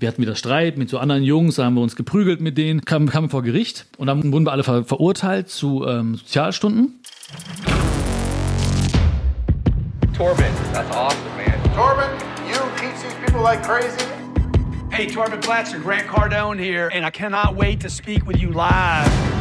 Wir hatten wieder Streit mit so anderen Jungs, da haben wir uns geprügelt mit denen, kamen, kamen vor Gericht und dann wurden wir alle ver verurteilt zu ähm, Sozialstunden. Torben, that's awesome, man. Torben, you teach these people like crazy. Hey, Torben Blatcher, Grant Cardone here, and I cannot wait to speak with you live.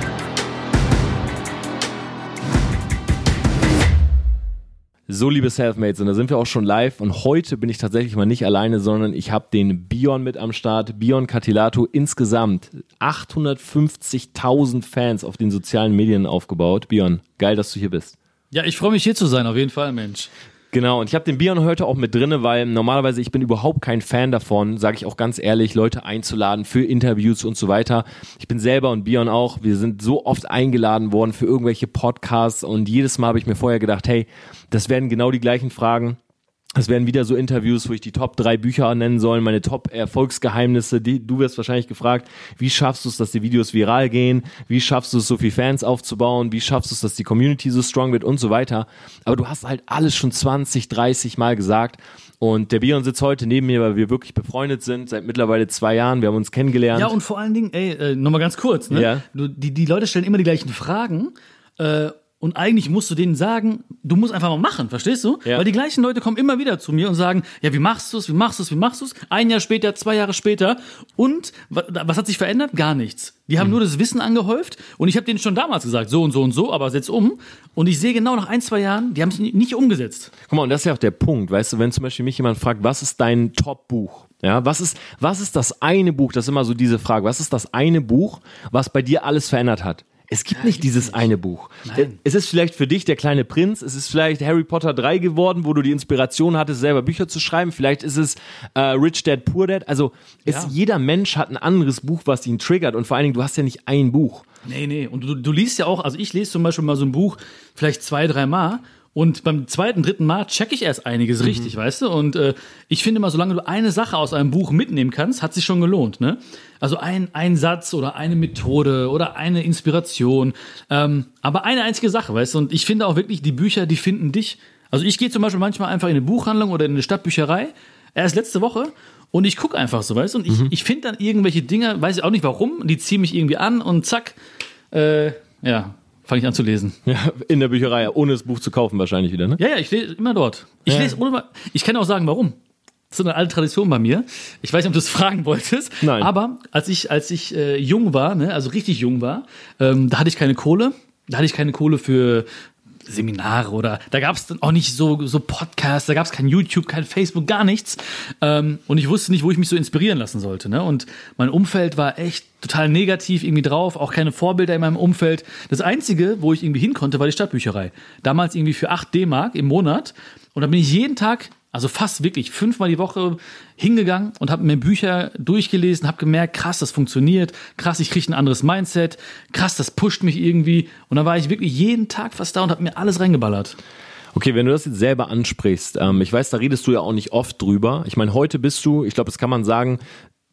So, liebe Selfmates, und da sind wir auch schon live. Und heute bin ich tatsächlich mal nicht alleine, sondern ich habe den Bion mit am Start. Bion Catilato insgesamt 850.000 Fans auf den sozialen Medien aufgebaut. Bion, geil, dass du hier bist. Ja, ich freue mich hier zu sein, auf jeden Fall, Mensch. Genau, und ich habe den Bion heute auch mit drinne, weil normalerweise ich bin überhaupt kein Fan davon, sage ich auch ganz ehrlich, Leute einzuladen für Interviews und so weiter. Ich bin selber und Bion auch, wir sind so oft eingeladen worden für irgendwelche Podcasts und jedes Mal habe ich mir vorher gedacht, hey, das werden genau die gleichen Fragen es werden wieder so Interviews, wo ich die Top drei Bücher nennen soll, meine Top Erfolgsgeheimnisse. Die, du wirst wahrscheinlich gefragt, wie schaffst du es, dass die Videos viral gehen? Wie schaffst du es, so viel Fans aufzubauen? Wie schaffst du es, dass die Community so strong wird und so weiter? Aber du hast halt alles schon 20, 30 Mal gesagt. Und der Bion sitzt heute neben mir, weil wir wirklich befreundet sind, seit mittlerweile zwei Jahren. Wir haben uns kennengelernt. Ja, und vor allen Dingen, ey, äh, nochmal ganz kurz, ne? Ja. Du, die, die Leute stellen immer die gleichen Fragen. Äh, und eigentlich musst du denen sagen, du musst einfach mal machen, verstehst du? Ja. Weil die gleichen Leute kommen immer wieder zu mir und sagen, ja, wie machst du es, wie machst du es, wie machst du es? Ein Jahr später, zwei Jahre später. Und wa- was hat sich verändert? Gar nichts. Die Mhm. haben nur das Wissen angehäuft und ich habe denen schon damals gesagt, so und so und so, aber setz um. Und ich sehe genau nach ein, zwei Jahren, die haben es nicht umgesetzt. Guck mal, und das ist ja auch der Punkt, weißt du, wenn zum Beispiel mich jemand fragt, was ist dein Top-Buch? Ja, was ist, was ist das eine Buch, das ist immer so diese Frage, was ist das eine Buch, was bei dir alles verändert hat? Es gibt nicht dieses eine Buch. Nein. Es ist vielleicht für dich der kleine Prinz, es ist vielleicht Harry Potter 3 geworden, wo du die Inspiration hattest, selber Bücher zu schreiben. Vielleicht ist es äh, Rich Dad Poor Dad. Also es, Ja. jeder Mensch hat ein anderes Buch, was ihn triggert. Und vor allen Dingen, du hast ja nicht ein Buch. Nee, nee. Und du, du liest ja auch, also ich lese zum Beispiel mal so ein Buch vielleicht zwei, drei Mal. Und beim zweiten, dritten Mal checke ich erst einiges richtig, weißt du? Und äh, ich finde mal, solange du eine Sache aus einem Buch mitnehmen kannst, hat sich schon gelohnt, ne? Also ein, ein Satz oder eine Methode oder eine Inspiration. Ähm, aber eine einzige Sache, weißt du? Und ich finde auch wirklich, die Bücher, die finden dich. Also ich gehe zum Beispiel manchmal einfach in eine Buchhandlung oder in eine Stadtbücherei, erst letzte Woche, und ich gucke einfach so, weißt du? Und ich, ich finde dann irgendwelche Dinge, weiß ich auch nicht warum, die ziehen mich irgendwie an und zack, äh, ja, fange ich an zu lesen. Ja, in der Bücherei, ohne das Buch zu kaufen wahrscheinlich wieder, ne? Ja, ja, ich lese immer dort. Ich Ja. lese ohne, ich kann auch sagen, warum. Das ist eine alte Tradition bei mir. Ich weiß nicht, ob du es fragen wolltest. Nein. Aber als ich, als ich äh, jung war, ne, also richtig jung war, ähm, da hatte ich keine Kohle. Da hatte ich keine Kohle für Seminare oder da gab es dann auch nicht so, so Podcasts, da gab es kein YouTube, kein Facebook, gar nichts. Ähm, und ich wusste nicht, wo ich mich so inspirieren lassen sollte. Ne? Und mein Umfeld war echt total negativ irgendwie drauf, auch keine Vorbilder in meinem Umfeld. Das Einzige, wo ich irgendwie hin konnte, war die Stadtbücherei. Damals irgendwie für 8 D-Mark im Monat. Und da bin ich jeden Tag, also fast wirklich fünfmal die Woche hingegangen und habe mir Bücher durchgelesen, habe gemerkt, krass, das funktioniert, krass, ich kriege ein anderes Mindset, krass, das pusht mich irgendwie. Und dann war ich wirklich jeden Tag fast da und habe mir alles reingeballert. Okay, wenn du das jetzt selber ansprichst, ähm, ich weiß, da redest du ja auch nicht oft drüber. Ich meine, heute bist du, ich glaube, das kann man sagen,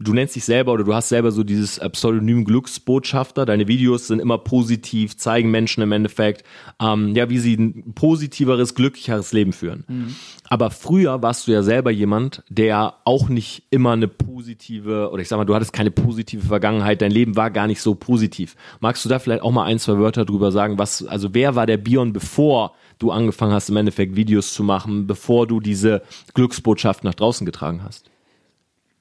du nennst dich selber oder du hast selber so dieses äh, Pseudonym Glücksbotschafter. Deine Videos sind immer positiv, zeigen Menschen im Endeffekt, ähm, ja, wie sie ein positiveres, glücklicheres Leben führen. Aber früher warst du ja selber jemand, der auch nicht immer eine positive, oder ich sag mal, du hattest keine positive Vergangenheit, dein Leben war gar nicht so positiv. Magst du da vielleicht auch mal ein, zwei Wörter drüber sagen, was, also wer war der Bion, bevor du angefangen hast, im Endeffekt Videos zu machen, bevor du diese Glücksbotschaft nach draußen getragen hast?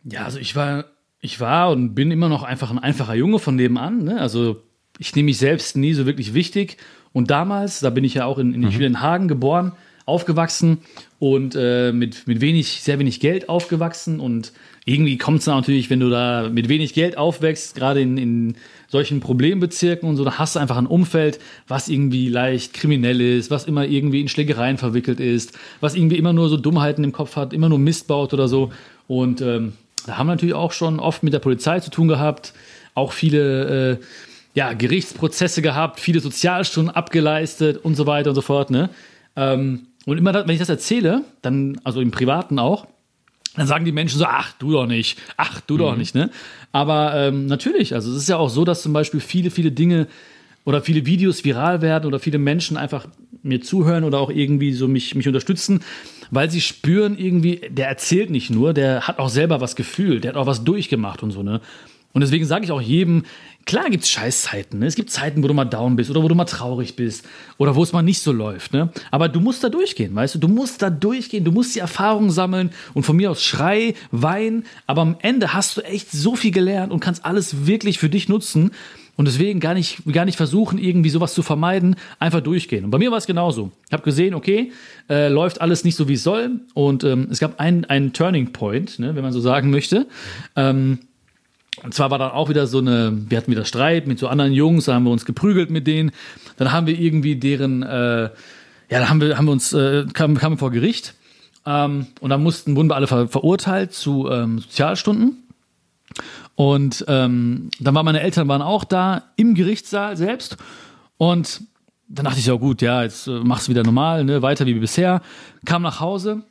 Ja, also ich war, ich war und bin immer noch einfach ein einfacher Junge von nebenan. Ne? Also ich nehme mich selbst nie so wirklich wichtig. Und damals, da bin ich ja auch in, in, bin in Hagen geboren, aufgewachsen und äh, mit, mit wenig, sehr wenig Geld aufgewachsen. Und irgendwie kommt es natürlich, wenn du da mit wenig Geld aufwächst, gerade in, in solchen Problembezirken und so, da hast du einfach ein Umfeld, was irgendwie leicht kriminell ist, was immer irgendwie in Schlägereien verwickelt ist, was irgendwie immer nur so Dummheiten im Kopf hat, immer nur Mist baut oder so. Und ähm, haben wir natürlich auch schon oft mit der Polizei zu tun gehabt, auch viele äh, ja, Gerichtsprozesse gehabt, viele Sozialstunden abgeleistet und so weiter und so fort. Ne? Ähm, und immer, da, wenn ich das erzähle, dann, also im Privaten auch, dann sagen die Menschen so, ach, du doch nicht, ach, du doch nicht, ne? Aber ähm, natürlich, also es ist ja auch so, dass zum Beispiel viele, viele Dinge oder viele Videos viral werden oder viele Menschen einfach mir zuhören oder auch irgendwie so mich, mich unterstützen, weil sie spüren irgendwie, der erzählt nicht nur, der hat auch selber was gefühlt, der hat auch was durchgemacht und so, ne? Und deswegen sage ich auch jedem, klar gibt's Scheißzeiten, ne? Es gibt Zeiten, wo du mal down bist oder wo du mal traurig bist oder wo es mal nicht so läuft, ne? Aber du musst da durchgehen, weißt du? Du musst da durchgehen, du musst die Erfahrung sammeln und von mir aus schrei, wein, aber am Ende hast du echt so viel gelernt und kannst alles wirklich für dich nutzen. Und deswegen gar nicht, gar nicht versuchen, irgendwie sowas zu vermeiden, einfach durchgehen. Und bei mir war es genauso. Ich habe gesehen, okay, äh, läuft alles nicht so, wie es soll. Und ähm, es gab einen, Turning Point, ne, wenn man so sagen möchte. Ähm, und zwar war dann auch wieder so eine, wir hatten wieder Streit mit so anderen Jungs, da haben wir uns geprügelt mit denen. Dann haben wir irgendwie deren, äh, ja, dann haben wir, haben wir uns, äh, kamen, kamen vor Gericht. Ähm, und dann mussten, wurden wir alle ver verurteilt zu ähm, Sozialstunden. Und ähm, dann waren meine Eltern waren auch da im Gerichtssaal selbst. Und dann dachte ich, ja gut, ja, jetzt äh, mach's wieder normal, ne, weiter wie bisher. Kam nach Hause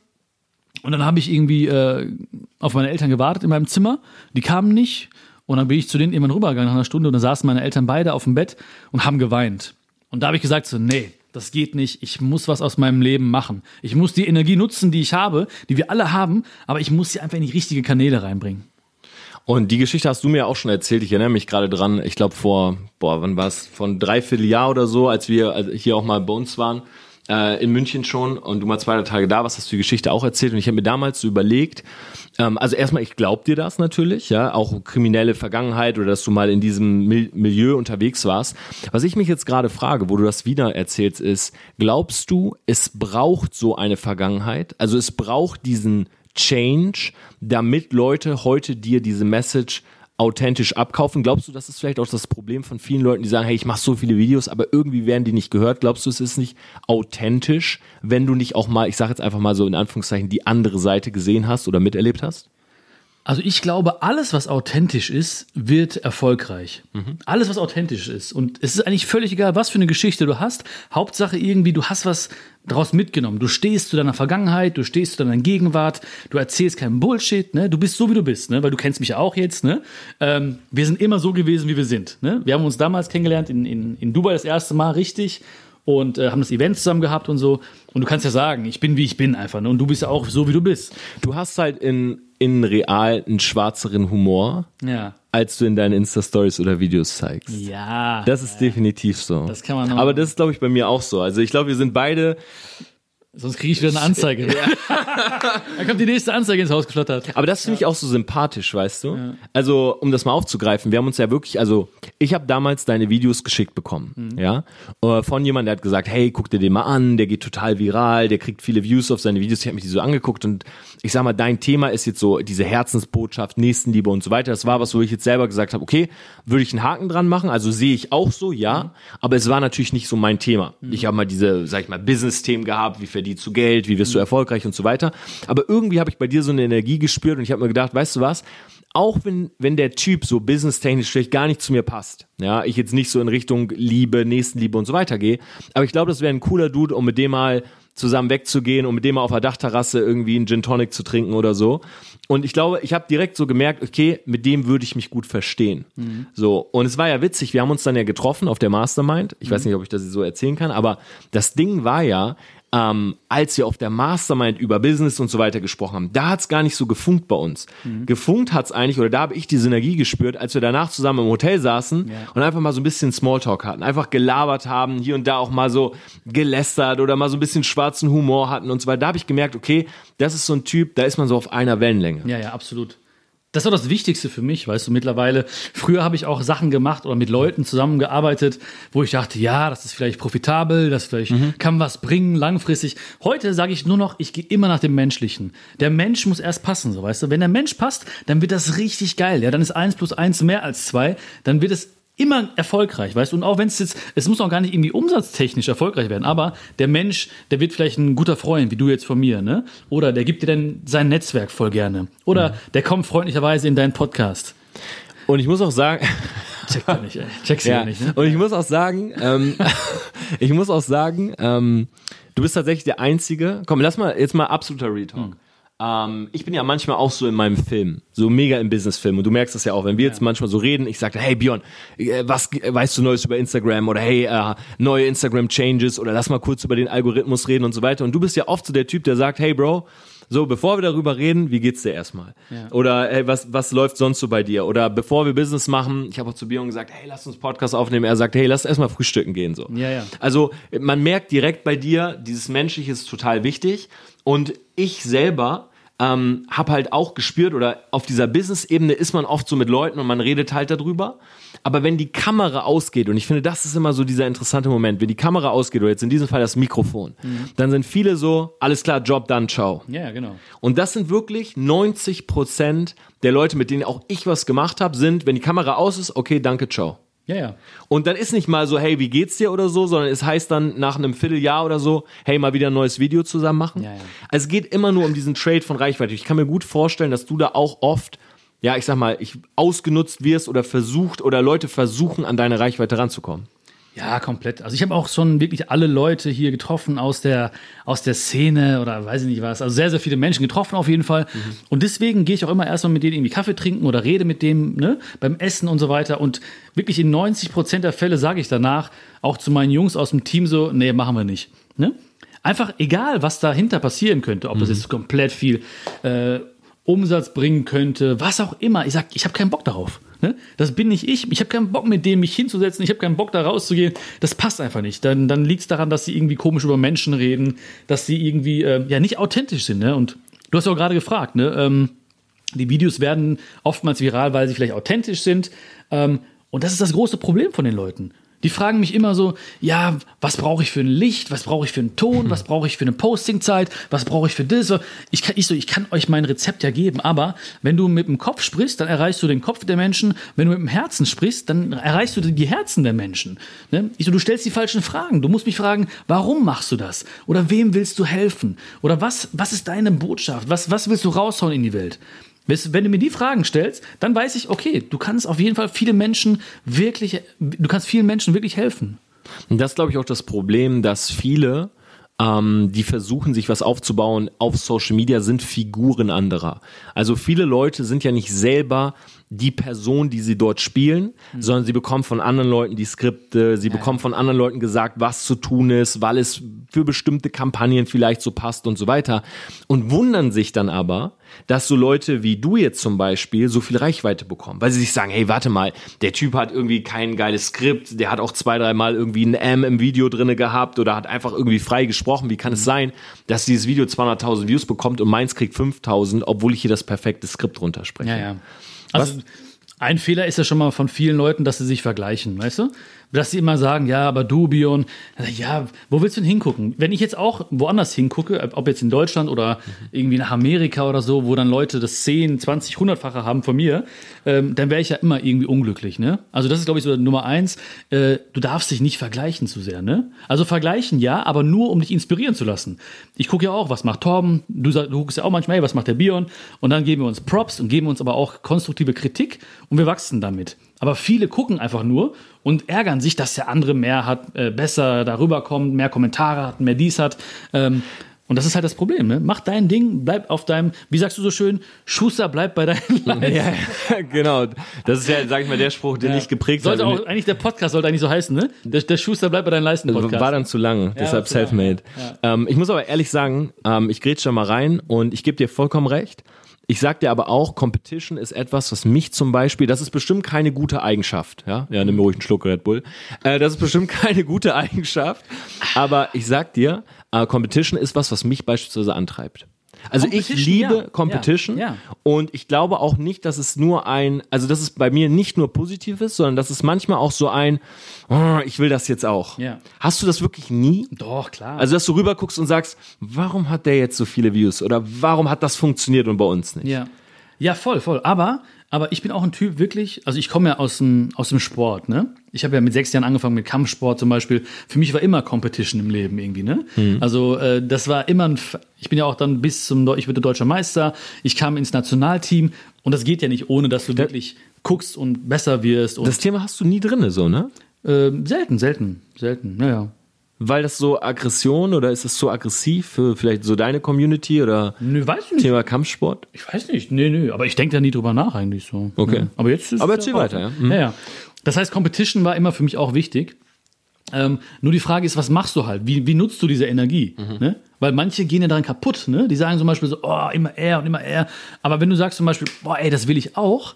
und dann habe ich irgendwie äh, auf meine Eltern gewartet in meinem Zimmer. Die kamen nicht. Und dann bin ich zu denen irgendwann rübergegangen nach einer Stunde und dann saßen meine Eltern beide auf dem Bett und haben geweint. Und da habe ich gesagt so, nee, das geht nicht. Ich muss was aus meinem Leben machen. Ich muss die Energie nutzen, die ich habe, die wir alle haben, aber ich muss sie einfach in die richtige Kanäle reinbringen. Und die Geschichte hast du mir auch schon erzählt. Ich erinnere mich gerade dran. Ich glaube vor, boah, wann war es? Von dreiviertel Jahr oder so, als wir hier auch mal bei uns waren äh, in München schon und du mal zwei drei Tage da warst, hast du die Geschichte auch erzählt. Und ich habe mir damals so überlegt, ähm, also erstmal, ich glaub dir das natürlich, ja, auch kriminelle Vergangenheit oder dass du mal in diesem Mil Milieu unterwegs warst. Was ich mich jetzt gerade frage, wo du das wieder erzählst, ist, glaubst du, es braucht so eine Vergangenheit? Also es braucht diesen Change, damit Leute heute dir diese Message authentisch abkaufen. Glaubst du, das ist vielleicht auch das Problem von vielen Leuten, die sagen, hey, ich mache so viele Videos, aber irgendwie werden die nicht gehört. Glaubst du, es ist nicht authentisch, wenn du nicht auch mal, ich sage jetzt einfach mal so in Anführungszeichen, die andere Seite gesehen hast oder miterlebt hast? Also ich glaube, alles, was authentisch ist, wird erfolgreich. Alles, was authentisch ist. Und es ist eigentlich völlig egal, was für eine Geschichte du hast. Hauptsache irgendwie, du hast was daraus mitgenommen. Du stehst zu deiner Vergangenheit, du stehst zu deiner Gegenwart, du erzählst keinen Bullshit, ne? Du bist so, wie du bist, ne? Weil du kennst mich ja auch jetzt, ne? Ähm, wir sind immer so gewesen, wie wir sind, ne? Wir haben uns damals kennengelernt in, in, in Dubai das erste Mal richtig und äh, haben das Event zusammen gehabt und so. Und du kannst ja sagen, ich bin, wie ich bin einfach, ne? Und du bist ja auch so, wie du bist. Du hast halt in, in real einen schwarzeren Humor, Ja. als du in deinen Insta-Stories oder Videos zeigst. Ja. Das ist definitiv so. Das kann man noch- Aber das ist, glaube ich, bei mir auch so. Also ich glaube, wir sind beide Sonst kriege ich wieder eine Anzeige. Dann kommt die nächste Anzeige ins Haus geflattert. Aber das finde ich auch so sympathisch, weißt du? Also, um das mal aufzugreifen, wir haben uns ja wirklich, also ich habe damals deine Videos geschickt bekommen, ja, äh, von jemandem, der hat gesagt, hey, guck dir den mal an, der geht total viral, der kriegt viele Views auf seine Videos. Ich habe mich die so angeguckt und ich sag mal, dein Thema ist jetzt so diese Herzensbotschaft, Nächstenliebe und so weiter. Das war was, wo ich jetzt selber gesagt habe, okay, würde ich einen Haken dran machen, also sehe ich auch so, ja, aber es war natürlich nicht so mein Thema. Ich habe mal diese, sag ich mal, Business-Themen gehabt, wie verdienst du Geld, wie wirst du erfolgreich und so weiter. Aber irgendwie habe ich bei dir so eine Energie gespürt und ich habe mir gedacht, weißt du was, auch wenn, wenn der Typ so businesstechnisch vielleicht gar nicht zu mir passt, ja, ich jetzt nicht so in Richtung Liebe, Nächstenliebe und so weiter gehe, aber ich glaube, das wäre ein cooler Dude, um mit dem mal zusammen wegzugehen und mit dem mal auf der Dachterrasse irgendwie einen Gin Tonic zu trinken oder so. Und ich glaube, ich habe direkt so gemerkt, okay, mit dem würde ich mich gut verstehen. So, und es war ja witzig, wir haben uns dann ja getroffen auf der Mastermind. Ich weiß nicht, ob ich das so erzählen kann, aber das Ding war ja, ähm, als wir auf der Mastermind über Business und so weiter gesprochen haben, da hat's gar nicht so gefunkt bei uns. Gefunkt hat's eigentlich, oder da habe ich die Synergie gespürt, als wir danach zusammen im Hotel saßen und einfach mal so ein bisschen Smalltalk hatten, einfach gelabert haben, hier und da auch mal so gelästert oder mal so ein bisschen schwarzen Humor hatten und so weiter. Da habe ich gemerkt, okay, das ist so ein Typ, da ist man so auf einer Wellenlänge. Ja, ja, absolut. Das war das Wichtigste für mich, weißt du, mittlerweile. Früher habe ich auch Sachen gemacht oder mit Leuten zusammengearbeitet, wo ich dachte, ja, das ist vielleicht profitabel, das vielleicht kann was bringen langfristig. Heute sage ich nur noch, ich gehe immer nach dem Menschlichen. Der Mensch muss erst passen, so weißt du. Wenn der Mensch passt, dann wird das richtig geil. Ja, dann ist eins plus eins mehr als zwei. Dann wird es immer erfolgreich, weißt du? Und auch wenn es jetzt, es muss auch gar nicht irgendwie umsatztechnisch erfolgreich werden, aber der Mensch, der wird vielleicht ein guter Freund, wie du jetzt von mir, ne? Oder der gibt dir dann sein Netzwerk voll gerne. Oder der kommt freundlicherweise in deinen Podcast. Und ich muss auch sagen, Checkt er nicht, ey. Checkst du ja, ja nicht, ne? und ich muss auch sagen, ähm, ich muss auch sagen, ähm, du bist tatsächlich der Einzige, komm, lass mal, jetzt mal absoluter Retalk. Ähm, ich bin ja manchmal auch so in meinem Film, so mega im Businessfilm. Und du merkst das ja auch, wenn wir jetzt manchmal so reden, ich sage, hey Björn, äh, was äh, weißt du Neues über Instagram? Oder hey, äh, neue Instagram-Changes oder lass mal kurz über den Algorithmus reden und so weiter. Und du bist ja oft so der Typ, der sagt, hey Bro, so, bevor wir darüber reden, wie geht's dir erstmal? Ja. Oder hey, was, was läuft sonst so bei dir? Oder bevor wir Business machen, ich habe auch zu Björn gesagt, hey, lass uns Podcast aufnehmen. Er sagt, hey, lass erstmal frühstücken gehen. So. Ja, ja. Also man merkt direkt bei dir, dieses Menschliche ist total wichtig. Und ich selber ähm, habe halt auch gespürt, oder auf dieser Business-Ebene ist man oft so mit Leuten und man redet halt darüber. Aber wenn die Kamera ausgeht, und ich finde, das ist immer so dieser interessante Moment, wenn die Kamera ausgeht, oder jetzt in diesem Fall das Mikrofon, dann sind viele so, alles klar, Job done, ciao. Ja, genau. Und das sind wirklich 90 Prozent der Leute, mit denen auch ich was gemacht habe, sind, wenn die Kamera aus ist, okay, danke, ciao. Ja, ja. Und dann ist nicht mal so, hey, wie geht's dir oder so, sondern es heißt dann nach einem Vierteljahr oder so, hey, mal wieder ein neues Video zusammen machen. Ja, ja. Also es geht immer nur um diesen Trade von Reichweite. Ich kann mir gut vorstellen, dass du da auch oft, ja, ich sag mal, ich ausgenutzt wirst oder versucht oder Leute versuchen, an deine Reichweite ranzukommen. Ja, komplett. Also ich habe auch schon wirklich alle Leute hier getroffen aus der, aus der Szene oder weiß ich nicht was. Also sehr, sehr viele Menschen getroffen auf jeden Fall. Und deswegen gehe ich auch immer erstmal mit denen irgendwie Kaffee trinken oder rede mit dem ne, beim Essen und so weiter. Und wirklich in 90 Prozent der Fälle sage ich danach auch zu meinen Jungs aus dem Team so, nee, machen wir nicht. Ne? Einfach egal, was dahinter passieren könnte, ob das jetzt komplett viel äh, Umsatz bringen könnte, was auch immer. Ich sag, ich habe keinen Bock darauf. Ne? Das bin nicht ich. Ich habe keinen Bock, mit dem mich hinzusetzen. Ich habe keinen Bock, da rauszugehen. Das passt einfach nicht. Dann, dann liegt es daran, dass sie irgendwie komisch über Menschen reden, dass sie irgendwie äh, ja nicht authentisch sind. Ne? Und du hast ja auch gerade gefragt, ne? Ähm, die Videos werden oftmals viral, weil sie vielleicht authentisch sind. Ähm, und das ist das große Problem von den Leuten. Die fragen mich immer so, ja, was brauche ich für ein Licht, was brauche ich für einen Ton, was brauche ich für eine Postingzeit, was brauche ich für das? Ich kann, ich so, ich kann euch mein Rezept ja geben, aber wenn du mit dem Kopf sprichst, dann erreichst du den Kopf der Menschen. Wenn du mit dem Herzen sprichst, dann erreichst du die Herzen der Menschen. Ne? Ich so, du stellst die falschen Fragen. Du musst mich fragen, warum machst du das? Oder wem willst du helfen? Oder was, was ist deine Botschaft? Was, was willst du raushauen in die Welt? Wenn du mir die Fragen stellst, dann weiß ich, okay, du kannst auf jeden Fall viele Menschen wirklich, du kannst vielen Menschen wirklich helfen. Und das ist, glaube ich, auch das Problem, dass viele, ähm, die versuchen, sich was aufzubauen auf Social Media, sind Figuren anderer. Also viele Leute sind ja nicht selber die Person, die sie dort spielen, sondern sie bekommen von anderen Leuten die Skripte, sie bekommen von anderen Leuten gesagt, was zu tun ist, weil es für bestimmte Kampagnen vielleicht so passt und so weiter. Und wundern sich dann aber, dass so Leute wie du jetzt zum Beispiel so viel Reichweite bekommen, weil sie sich sagen, hey, warte mal, der Typ hat irgendwie kein geiles Skript, der hat auch zwei, dreimal irgendwie ein M im Video drinne gehabt oder hat einfach irgendwie frei gesprochen. Wie kann es sein, dass dieses Video 200.000 Views bekommt und meins kriegt 5.000, obwohl ich hier das perfekte Skript runterspreche? Ja, ja. Also ein Fehler ist ja schon mal von vielen Leuten, dass sie sich vergleichen, weißt du? Dass sie immer sagen, ja, aber du, Bion, ja, wo willst du denn hingucken? Wenn ich jetzt auch woanders hingucke, ob jetzt in Deutschland oder irgendwie nach Amerika oder so, wo dann Leute das 10, 20, 100-fache haben von mir, ähm, dann wäre ich ja immer irgendwie unglücklich, ne? Also das ist, glaube ich, so Nummer eins. Äh, du darfst dich nicht vergleichen zu sehr, ne? Also vergleichen ja, aber nur, um dich inspirieren zu lassen. Ich gucke ja auch, was macht Torben, du, sag, du guckst ja auch manchmal, hey, was macht der Bion? Und dann geben wir uns Props und geben uns aber auch konstruktive Kritik und wir wachsen damit. Aber viele gucken einfach nur und ärgern sich, dass der andere mehr hat, äh, besser darüber kommt, mehr Kommentare hat, mehr dies hat. Ähm, und das ist halt das Problem, ne? Mach dein Ding, bleib auf deinem, wie sagst du so schön, Schuster, bleib bei deinen Leisten. Ja, genau. Das ist ja, sag ich mal, der Spruch, den ich geprägt Sollte habe. auch, eigentlich der Podcast sollte eigentlich so heißen, ne? Der, der Schuster bleibt bei deinen Leisten Podcast. War dann zu lang, deshalb zu lang, self-made. Ähm, ich muss aber ehrlich sagen, ähm, ich grätsche da mal rein und ich gebe dir vollkommen recht. Ich sag dir aber auch, Competition ist etwas, was mich zum Beispiel, das ist bestimmt keine gute Eigenschaft, ja, ja, nimm ruhig einen Schluck Red Bull. Äh, das ist bestimmt keine gute Eigenschaft, aber ich sag dir, äh, Competition ist was, was mich beispielsweise antreibt. Also ich liebe ja. Competition Ja, ja. und ich glaube auch nicht, dass es nur ein, also dass es bei mir nicht nur positiv ist, sondern dass es manchmal auch so ein, oh, ich will das jetzt auch. Hast du das wirklich nie? Doch, klar. Also, dass du rüber guckst und sagst, warum hat der jetzt so viele Views? Oder warum hat das funktioniert und bei uns nicht? Ja. Ja, voll, voll. Aber, aber ich bin auch ein Typ wirklich, also ich komme ja aus dem, aus dem Sport, ne? Ich habe ja mit sechs Jahren angefangen mit Kampfsport zum Beispiel. Für mich war immer Competition im Leben irgendwie, ne? Also äh, das war immer ein, F- ich bin ja auch dann bis zum, ich wurde deutscher Meister, ich kam ins Nationalteam und das geht ja nicht, ohne dass du wirklich guckst und besser wirst und Das Thema hast du nie drinne, so, ne? äh, selten, selten, selten, naja. Weil das so Aggression oder ist das so aggressiv für vielleicht so deine Community oder Nö, weiß ich nicht. Thema Kampfsport? Ich weiß nicht. Nee, nee. Aber ich denke da nie drüber nach eigentlich so. Okay. Ja. Aber jetzt ist Aber es erzähl weiter, ja. Mhm. ja. Ja, Das heißt, Competition war immer für mich auch wichtig. Ähm, nur die Frage ist, was machst du halt? Wie, wie nutzt du diese Energie? Mhm. Ne? Weil manche gehen ja daran kaputt. Ne? Die sagen zum Beispiel so, oh, immer er und immer er. Aber wenn du sagst zum Beispiel, boah, ey, das will ich auch,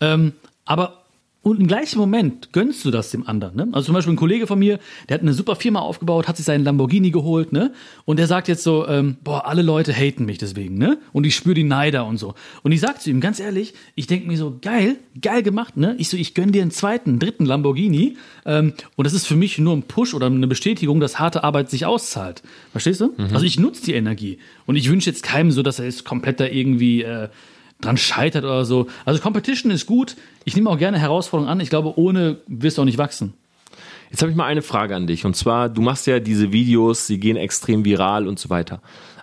ähm, aber und im gleichen Moment gönnst du das dem anderen. Ne? Also zum Beispiel ein Kollege von mir, der hat eine super Firma aufgebaut, hat sich seinen Lamborghini geholt, ne? Und der sagt jetzt so, ähm, boah, alle Leute haten mich deswegen, ne? Und ich spüre die Neider und so. Und ich sag zu ihm, ganz ehrlich, ich denke mir so, geil, geil gemacht, ne? Ich so, ich gönn dir einen zweiten, dritten Lamborghini. Ähm, und das ist für mich nur ein Push oder eine Bestätigung, dass harte Arbeit sich auszahlt. Verstehst du? Also ich nutze die Energie. Und ich wünsche jetzt keinem so, dass er jetzt komplett da irgendwie äh, dran scheitert oder so. Also Competition ist gut. Ich nehme auch gerne Herausforderungen an. Ich glaube, ohne wirst du auch nicht wachsen. Jetzt habe ich mal eine Frage an dich. Und zwar, du machst ja diese Videos, sie gehen extrem viral und so weiter.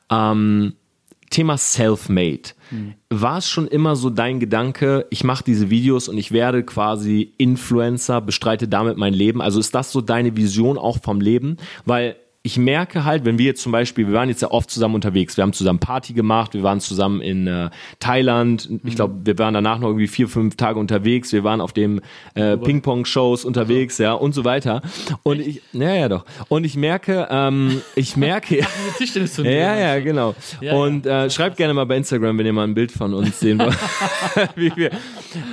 Ähm, Thema Self-Made. War es schon immer so dein Gedanke, ich mache diese Videos und ich werde quasi Influencer, bestreite damit mein Leben? Also ist das so deine Vision auch vom Leben? Weil ich merke halt, wenn wir jetzt zum Beispiel, wir waren jetzt ja oft zusammen unterwegs, wir haben zusammen Party gemacht, wir waren zusammen in äh, Thailand, ich glaube, wir waren danach noch irgendwie vier, fünf Tage unterwegs, wir waren auf dem äh, Ping-Pong-Shows unterwegs, ja, und so weiter. Und ich, ja, ja, doch. Und ich merke, ähm, ich merke, ja, ja, genau. Ja, und äh, schreibt gerne mal bei Instagram, wenn ihr mal ein Bild von uns sehen wollt. Wie wir.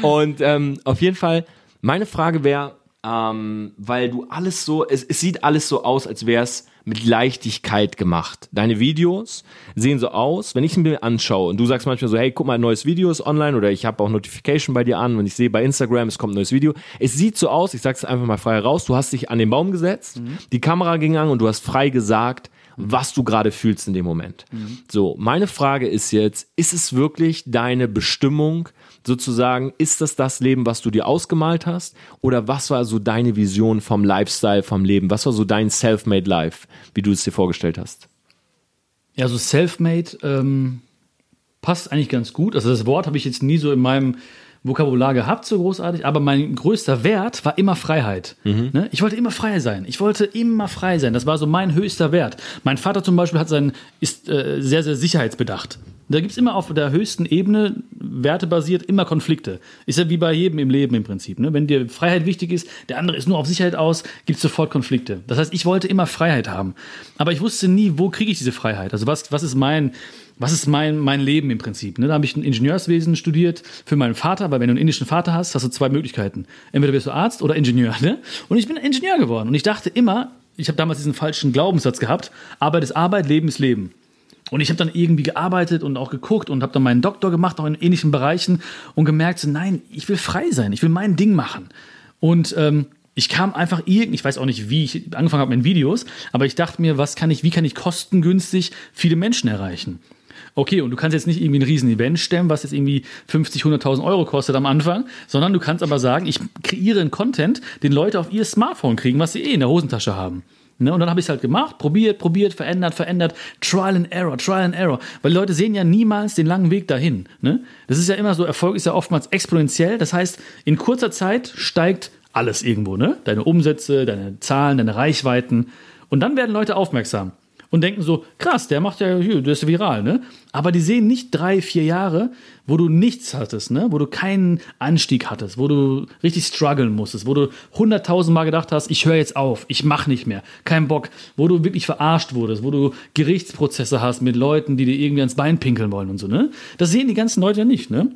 Und ähm, auf jeden Fall, meine Frage wäre, ähm, weil du alles so, es, es sieht alles so aus, als wäre es mit Leichtigkeit gemacht. Deine Videos sehen so aus, wenn ich sie mir anschaue und du sagst manchmal so, hey, guck mal, ein neues Video ist online oder ich habe auch Notification bei dir an und ich sehe bei Instagram, es kommt ein neues Video. Es sieht so aus, ich sag's einfach mal frei heraus, du hast dich an den Baum gesetzt, die Kamera ging an und du hast frei gesagt, was du gerade fühlst in dem Moment. So, meine Frage ist jetzt, ist es wirklich deine Bestimmung, sozusagen, ist das das Leben, was du dir ausgemalt hast? Oder was war so deine Vision vom Lifestyle, vom Leben? Was war so dein Self-Made Life, wie du es dir vorgestellt hast? Ja, so self-made ähm, passt eigentlich ganz gut. Also das Wort habe ich jetzt nie so in meinem Vokabular gehabt, so großartig, aber mein größter Wert war immer Freiheit. Ne? Ich wollte immer frei sein. Ich wollte immer frei sein. Das war so mein höchster Wert. Mein Vater zum Beispiel hat seinen, ist äh, sehr, sehr sicherheitsbedacht. Da gibt es immer auf der höchsten Ebene, wertebasiert, immer Konflikte. Ist ja wie bei jedem im Leben im Prinzip. Ne? Wenn dir Freiheit wichtig ist, der andere ist nur auf Sicherheit aus, gibt es sofort Konflikte. Das heißt, ich wollte immer Freiheit haben. Aber ich wusste nie, wo kriege ich diese Freiheit? Also was, was ist mein, was ist mein, mein Leben im Prinzip? Ne? Da habe ich ein Ingenieurswesen studiert für meinen Vater, weil wenn du einen indischen Vater hast, hast du zwei Möglichkeiten. Entweder wirst du Arzt oder Ingenieur. Ne? Und ich bin Ingenieur geworden. Und ich dachte immer, ich habe damals diesen falschen Glaubenssatz gehabt, Arbeit ist Arbeit, Leben ist Leben. Und ich habe dann irgendwie gearbeitet und auch geguckt und habe dann meinen Doktor gemacht, auch in ähnlichen Bereichen und gemerkt, so, nein, ich will frei sein, ich will mein Ding machen. Und ähm, ich kam einfach irgendwie, ich weiß auch nicht, wie ich angefangen habe mit Videos, aber ich dachte mir, was kann ich, wie kann ich kostengünstig viele Menschen erreichen? Okay, und du kannst jetzt nicht irgendwie ein riesen Event stemmen, was jetzt irgendwie 50, 100.000 Euro kostet am Anfang, sondern du kannst aber sagen, ich kreiere einen Content, den Leute auf ihr Smartphone kriegen, was sie eh in der Hosentasche haben. Ne? Und dann habe ich es halt gemacht, probiert, probiert, verändert, verändert, Trial and Error, Trial and Error. Weil Leute sehen ja niemals den langen Weg dahin. Ne? Das ist ja immer so, Erfolg ist ja oftmals exponentiell. Das heißt, in kurzer Zeit steigt alles irgendwo. Ne? Deine Umsätze, deine Zahlen, deine Reichweiten. Und dann werden Leute aufmerksam und denken so, krass, der macht ja, der ist viral, ne? Aber die sehen nicht drei, vier Jahre, wo du nichts hattest, ne? Wo du keinen Anstieg hattest, wo du richtig strugglen musstest, wo du hunderttausend Mal gedacht hast, ich höre jetzt auf, ich mach nicht mehr, kein Bock, wo du wirklich verarscht wurdest, wo du Gerichtsprozesse hast mit Leuten, die dir irgendwie ans Bein pinkeln wollen und so, ne? Das sehen die ganzen Leute ja nicht, ne?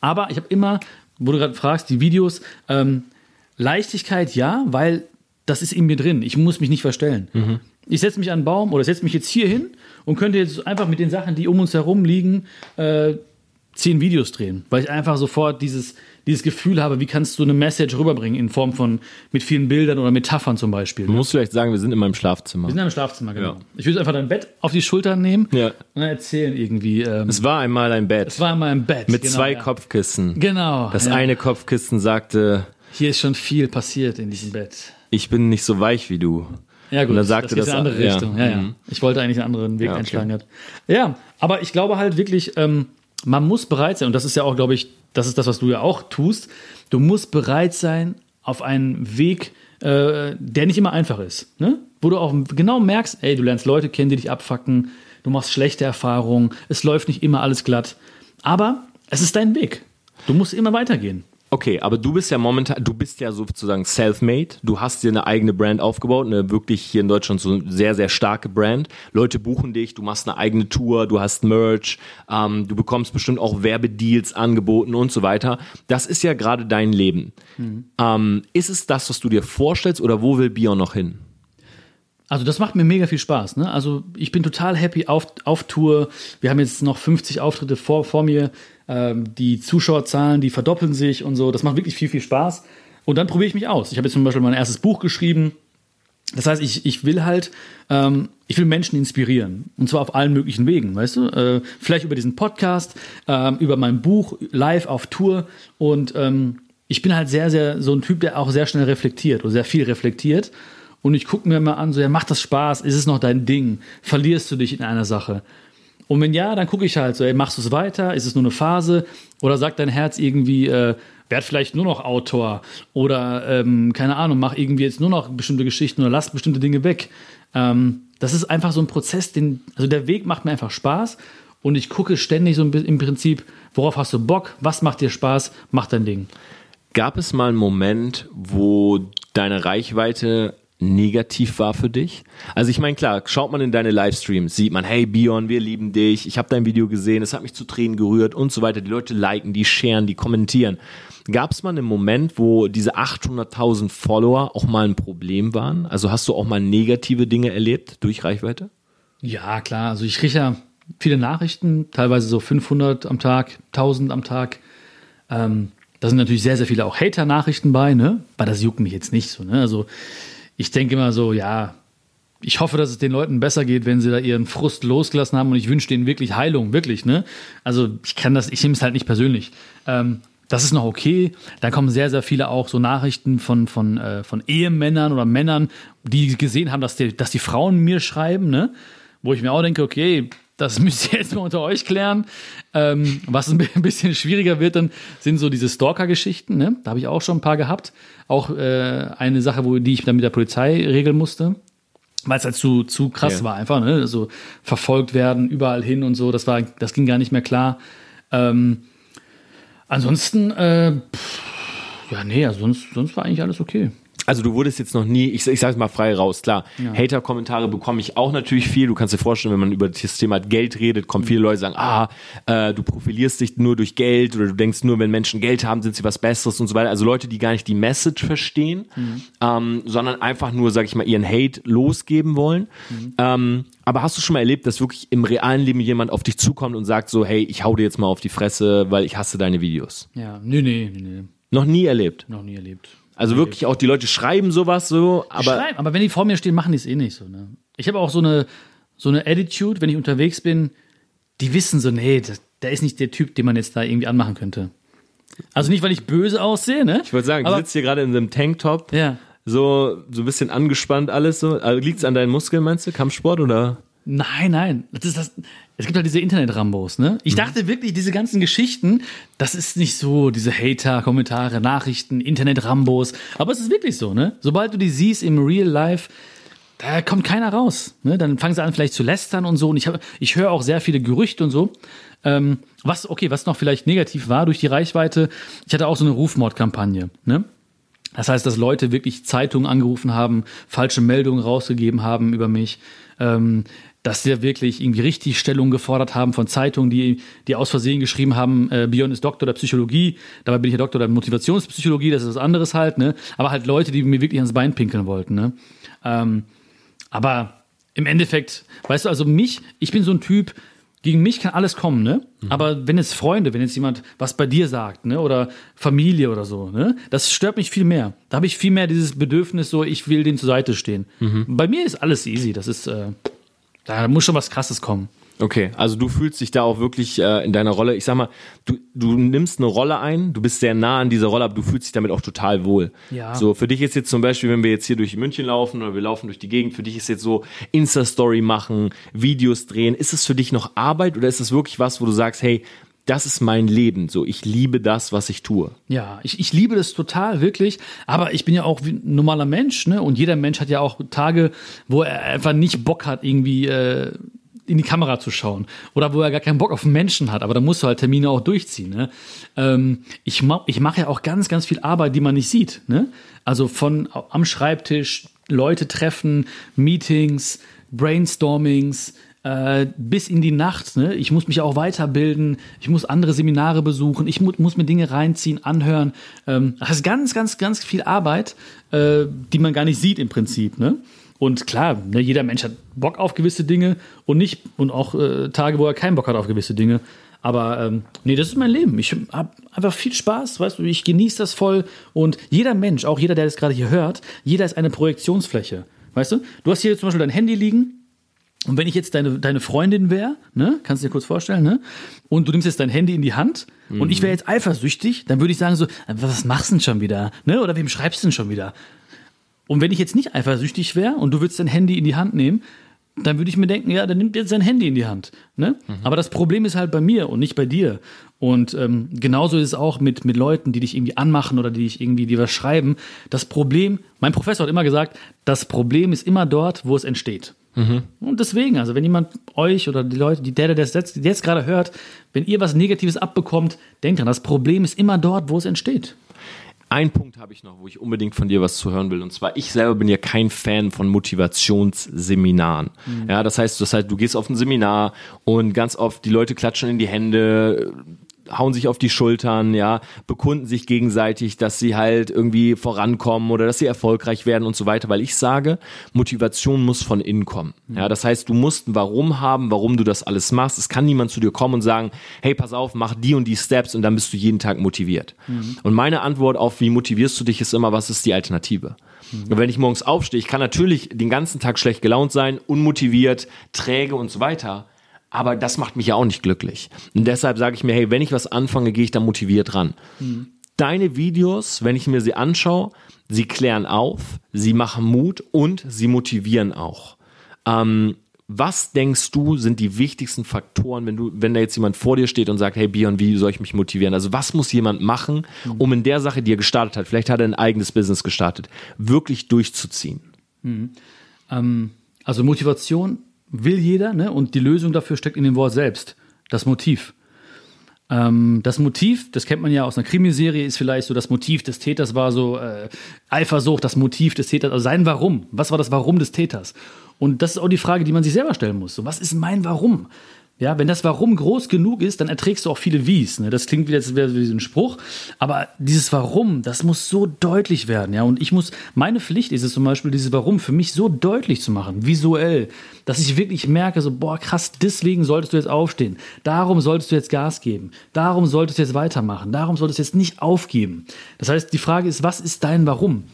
Aber ich habe immer, wo du gerade fragst, die Videos, ähm, Leichtigkeit ja, weil das ist in mir drin. Ich muss mich nicht verstellen. Ich setze mich an einen Baum oder setze mich jetzt hier hin und könnte jetzt einfach mit den Sachen, die um uns herum liegen, äh, zehn Videos drehen, weil ich einfach sofort dieses, dieses Gefühl habe, wie kannst du eine Message rüberbringen in Form von mit vielen Bildern oder Metaphern zum Beispiel. Du musst vielleicht sagen, wir sind in meinem Schlafzimmer. Wir sind im Schlafzimmer, genau. Ja. Ich würde einfach dein Bett auf die Schultern nehmen Ja. und erzählen irgendwie. Ähm, Es war einmal ein Bett es war in meinem Bett. mit genau, zwei ja. Kopfkissen. Genau. Das eine Kopfkissen sagte, Hier ist schon viel passiert in diesem Bett. ich bin nicht so weich wie du. Ja, gut, Und dann sagte das in eine andere ja. Richtung. Ja, ja. Mhm. Ich wollte eigentlich einen anderen Weg Ja, okay. einschlagen. Ja, aber ich glaube halt wirklich, ähm, man muss bereit sein, und das ist ja auch, glaube ich, das ist das, was du ja auch tust. Du musst bereit sein, auf einen Weg äh, der nicht immer einfach ist. Ne? Wo du auch genau merkst, ey, du lernst Leute kennen, die dich abfacken, du machst schlechte Erfahrungen, es läuft nicht immer alles glatt. Aber es ist dein Weg. Du musst immer weitergehen. Okay, aber du bist ja momentan, du bist ja sozusagen self-made. Du hast dir eine eigene Brand aufgebaut, eine wirklich hier in Deutschland so sehr, sehr starke Brand. Leute buchen dich, du machst eine eigene Tour, du hast Merch, ähm, du bekommst bestimmt auch Werbedeals angeboten und so weiter. Das ist ja gerade dein Leben. Ähm, ist es das, was du dir vorstellst oder wo will Bion noch hin? Also das macht mir mega viel Spaß. Ne? Also ich bin total happy auf, auf Tour. Wir haben jetzt noch 50 Auftritte vor, vor mir. Ähm, die Zuschauerzahlen, die verdoppeln sich und so. Das macht wirklich viel, viel Spaß. Und dann probiere ich mich aus. Ich habe jetzt zum Beispiel mein erstes Buch geschrieben. Das heißt, ich, ich will halt, ähm, ich will Menschen inspirieren. Und zwar auf allen möglichen Wegen, weißt du? Äh, vielleicht über diesen Podcast, ähm, über mein Buch, live auf Tour. Und ähm, ich bin halt sehr, sehr so ein Typ, der auch sehr schnell reflektiert oder sehr viel reflektiert. Und ich gucke mir mal an, so, ja, macht das Spaß? Ist es noch dein Ding? Verlierst du dich in einer Sache? Und wenn ja, dann gucke ich halt so, ey, machst du es weiter? Ist es nur eine Phase? Oder sagt dein Herz irgendwie, äh, werd vielleicht nur noch Autor? Oder, ähm, keine Ahnung, mach irgendwie jetzt nur noch bestimmte Geschichten oder lass bestimmte Dinge weg. Ähm, das ist einfach so ein Prozess, den, also der Weg macht mir einfach Spaß. Und ich gucke ständig so im Prinzip, worauf hast du Bock? Was macht dir Spaß? Mach dein Ding. Gab es mal einen Moment, wo deine Reichweite negativ war für dich? Also ich meine, klar, schaut man in deine Livestreams, sieht man, hey Bion, wir lieben dich, ich habe dein Video gesehen, es hat mich zu Tränen gerührt und so weiter. Die Leute liken, die sharen, die kommentieren. Gab es mal einen Moment, wo diese 800.000 Follower auch mal ein Problem waren? Also hast du auch mal negative Dinge erlebt durch Reichweite? Ja, klar. Also ich kriege ja viele Nachrichten, teilweise so 500 am Tag, 1000 am Tag. Ähm, da sind natürlich sehr, sehr viele auch Hater-Nachrichten bei, ne? Aber das juckt mich jetzt nicht so, ne? Also ich denke immer so, ja, ich hoffe, dass es den Leuten besser geht, wenn sie da ihren Frust losgelassen haben und ich wünsche denen wirklich Heilung, wirklich, ne? Also ich kann das, ich nehme es halt nicht persönlich. Ähm, das ist noch okay. Dann kommen sehr, sehr viele auch so Nachrichten von, von, äh, von Ehemännern oder Männern, die gesehen haben, dass die, dass die Frauen mir schreiben, ne? Wo ich mir auch denke, okay, das müsst ihr jetzt mal unter euch klären. Ähm, was ein bisschen schwieriger wird, dann sind so diese Stalker-Geschichten. Ne? Da habe ich auch schon ein paar gehabt. Auch äh, eine Sache, wo die ich dann mit der Polizei regeln musste. Weil es halt zu, zu krass Ja. war, einfach, ne? So verfolgt werden, überall hin und so. Das war, das ging gar nicht mehr klar. Ähm, ansonsten, äh, pff, ja, nee, also sonst, sonst war eigentlich alles okay. Also du wurdest jetzt noch nie, ich, ich sage mal frei raus, klar, Hater-Kommentare bekomme ich auch natürlich viel. Du kannst dir vorstellen, wenn man über das Thema Geld redet, kommen viele Leute sagen, ah, äh, du profilierst dich nur durch Geld oder du denkst nur, wenn Menschen Geld haben, sind sie was Besseres und so weiter. Also Leute, die gar nicht die Message verstehen, ähm, sondern einfach nur, sag ich mal, ihren Hate losgeben wollen. Ähm, aber hast du schon mal erlebt, dass wirklich im realen Leben jemand auf dich zukommt und sagt so, hey, ich hau dir jetzt mal auf die Fresse, weil ich hasse deine Videos? Ja, nee, nee, nee. Noch nie erlebt. Noch nie erlebt. Also wirklich auch die Leute schreiben sowas so, aber Schreiben, aber wenn die vor mir stehen, machen die es eh nicht so. Ne? Ich habe auch so eine, so eine Attitude, wenn ich unterwegs bin, die wissen so, nee, das, der ist nicht der Typ, den man jetzt da irgendwie anmachen könnte. Also nicht, weil ich böse aussehe, ne? Ich wollte sagen, aber, du sitzt hier gerade in einem Tanktop, Ja. so, so ein bisschen angespannt alles so. Also Liegt es an deinen Muskeln, meinst du? Kampfsport oder? Nein, nein. Das ist das, es gibt halt diese Internet-Rambos, ne? Ich dachte wirklich, diese ganzen Geschichten, das ist nicht so, diese Hater, Kommentare, Nachrichten, Internet-Rambos. Aber es ist wirklich so, ne? Sobald du die siehst im Real Life, da kommt keiner raus. Ne? Dann fangen sie an, vielleicht zu lästern und so. Und ich, hab- ich höre auch sehr viele Gerüchte und so. Ähm, was, okay, was noch vielleicht negativ war durch die Reichweite, ich hatte auch so eine Rufmordkampagne, ne? Das heißt, dass Leute wirklich Zeitungen angerufen haben, falsche Meldungen rausgegeben haben über mich, ähm, dass sie wirklich irgendwie richtig Stellung gefordert haben von Zeitungen, die, die aus Versehen geschrieben haben, äh, Bion ist Doktor der Psychologie, dabei bin ich ja Doktor der Motivationspsychologie, das ist was anderes halt, ne? Aber halt Leute, die mir wirklich ans Bein pinkeln wollten, ne? Ähm, aber im Endeffekt, weißt du, also mich, ich bin so ein Typ, gegen mich kann alles kommen, ne? Aber wenn jetzt Freunde, wenn jetzt jemand was bei dir sagt, ne? Oder Familie oder so, ne? Das stört mich viel mehr. Da habe ich viel mehr dieses Bedürfnis, so ich will denen zur Seite stehen. Bei mir ist alles easy. Das ist, äh, da muss schon was Krasses kommen. Okay, also du fühlst dich da auch wirklich äh, in deiner Rolle. Ich sag mal, du, du nimmst eine Rolle ein, du bist sehr nah an dieser Rolle, aber du fühlst dich damit auch total wohl. Ja. So, für dich ist jetzt zum Beispiel, wenn wir jetzt hier durch München laufen oder wir laufen durch die Gegend, für dich ist jetzt so Insta-Story machen, Videos drehen. Ist es für dich noch Arbeit oder ist es wirklich was, wo du sagst, hey, das ist mein Leben. So, ich liebe das, was ich tue. Ja, ich, ich liebe das total, wirklich. Aber ich bin ja auch ein normaler Mensch, ne? Und jeder Mensch hat ja auch Tage, wo er einfach nicht Bock hat, irgendwie äh, in die Kamera zu schauen. Oder wo er gar keinen Bock auf Menschen hat. Aber da musst du halt Termine auch durchziehen. Ne? Ähm, ich ma ich mache ja auch ganz, ganz viel Arbeit, die man nicht sieht. Ne? Also von am Schreibtisch, Leute treffen, Meetings, Brainstormings, äh, bis in die Nacht. Ne? Ich muss mich auch weiterbilden, ich muss andere Seminare besuchen, ich mu muss mir Dinge reinziehen, anhören. Ähm, das ist ganz, ganz, ganz viel Arbeit, äh, die man gar nicht sieht im Prinzip. Ne? Und klar, ne, jeder Mensch hat Bock auf gewisse Dinge und nicht und auch äh, Tage, wo er keinen Bock hat auf gewisse Dinge. Aber ähm, nee, das ist mein Leben. Ich habe einfach viel Spaß, weißt du, ich genieße das voll. Und jeder Mensch, auch jeder, der das gerade hier hört, jeder ist eine Projektionsfläche. Weißt du? Du hast hier zum Beispiel dein Handy liegen, und wenn ich jetzt deine, deine Freundin wäre, ne, kannst du dir kurz vorstellen, ne? Und du nimmst jetzt dein Handy in die Hand und ich wäre jetzt eifersüchtig, dann würde ich sagen so, was machst du denn schon wieder? Ne? Oder wem schreibst du denn schon wieder? Und wenn ich jetzt nicht eifersüchtig wäre und du würdest dein Handy in die Hand nehmen, dann würde ich mir denken, ja, dann nimmt jetzt sein Handy in die Hand. Ne? Aber das Problem ist halt bei mir und nicht bei dir. Und ähm, genauso ist es auch mit, mit Leuten, die dich irgendwie anmachen oder die dich irgendwie dir was schreiben. Das Problem, mein Professor hat immer gesagt, das Problem ist immer dort, wo es entsteht. Und deswegen, also wenn jemand euch oder die Leute, die der, der das jetzt, jetzt gerade hört, wenn ihr was Negatives abbekommt, denkt dran, das Problem ist immer dort, wo es entsteht. Ein Punkt habe ich noch, wo ich unbedingt von dir was zu hören will. Und zwar, ich selber bin ja kein Fan von Motivationsseminaren. Ja, das heißt, das heißt, du gehst auf ein Seminar und ganz oft die Leute klatschen in die Hände, hauen sich auf die Schultern, ja, bekunden sich gegenseitig, dass sie halt irgendwie vorankommen oder dass sie erfolgreich werden und so weiter, weil ich sage, Motivation muss von innen kommen. Ja, das heißt, du musst ein Warum haben, warum du das alles machst. Es kann niemand zu dir kommen und sagen, hey, pass auf, mach die und die Steps und dann bist du jeden Tag motiviert. Und meine Antwort auf, wie motivierst du dich, ist immer, was ist die Alternative? Und wenn ich morgens aufstehe, ich kann natürlich den ganzen Tag schlecht gelaunt sein, unmotiviert, träge und so weiter. Aber das macht mich ja auch nicht glücklich. Und deshalb sage ich mir, hey, wenn ich was anfange, gehe ich da motiviert ran. Deine Videos, wenn ich mir sie anschaue, sie klären auf, sie machen Mut und sie motivieren auch. Ähm, was denkst du, sind die wichtigsten Faktoren, wenn du, wenn da jetzt jemand vor dir steht und sagt, hey Björn, wie soll ich mich motivieren? Also was muss jemand machen, um in der Sache, die er gestartet hat, vielleicht hat er ein eigenes Business gestartet, wirklich durchzuziehen? Ähm, also Motivation will jeder, ne? Und die Lösung dafür steckt in dem Wort selbst. Das Motiv. Ähm, das Motiv, das kennt man ja aus einer Krimiserie, ist vielleicht so, das Motiv des Täters war so äh, Eifersucht, das Motiv des Täters, also sein Warum. Was war das Warum des Täters? Und das ist auch die Frage, die man sich selber stellen muss. So, was ist mein Warum? Ja, wenn das Warum groß genug ist, dann erträgst du auch viele Wies. Ne? Das klingt wie, das wäre wie ein Spruch, aber dieses Warum, das muss so deutlich werden. Ja, und ich muss, meine Pflicht ist es zum Beispiel, dieses Warum für mich so deutlich zu machen, visuell, dass ich wirklich merke, so, boah, krass, deswegen solltest du jetzt aufstehen. Darum solltest du jetzt Gas geben. Darum solltest du jetzt weitermachen. Darum solltest du jetzt nicht aufgeben. Das heißt, die Frage ist, was ist dein Warum?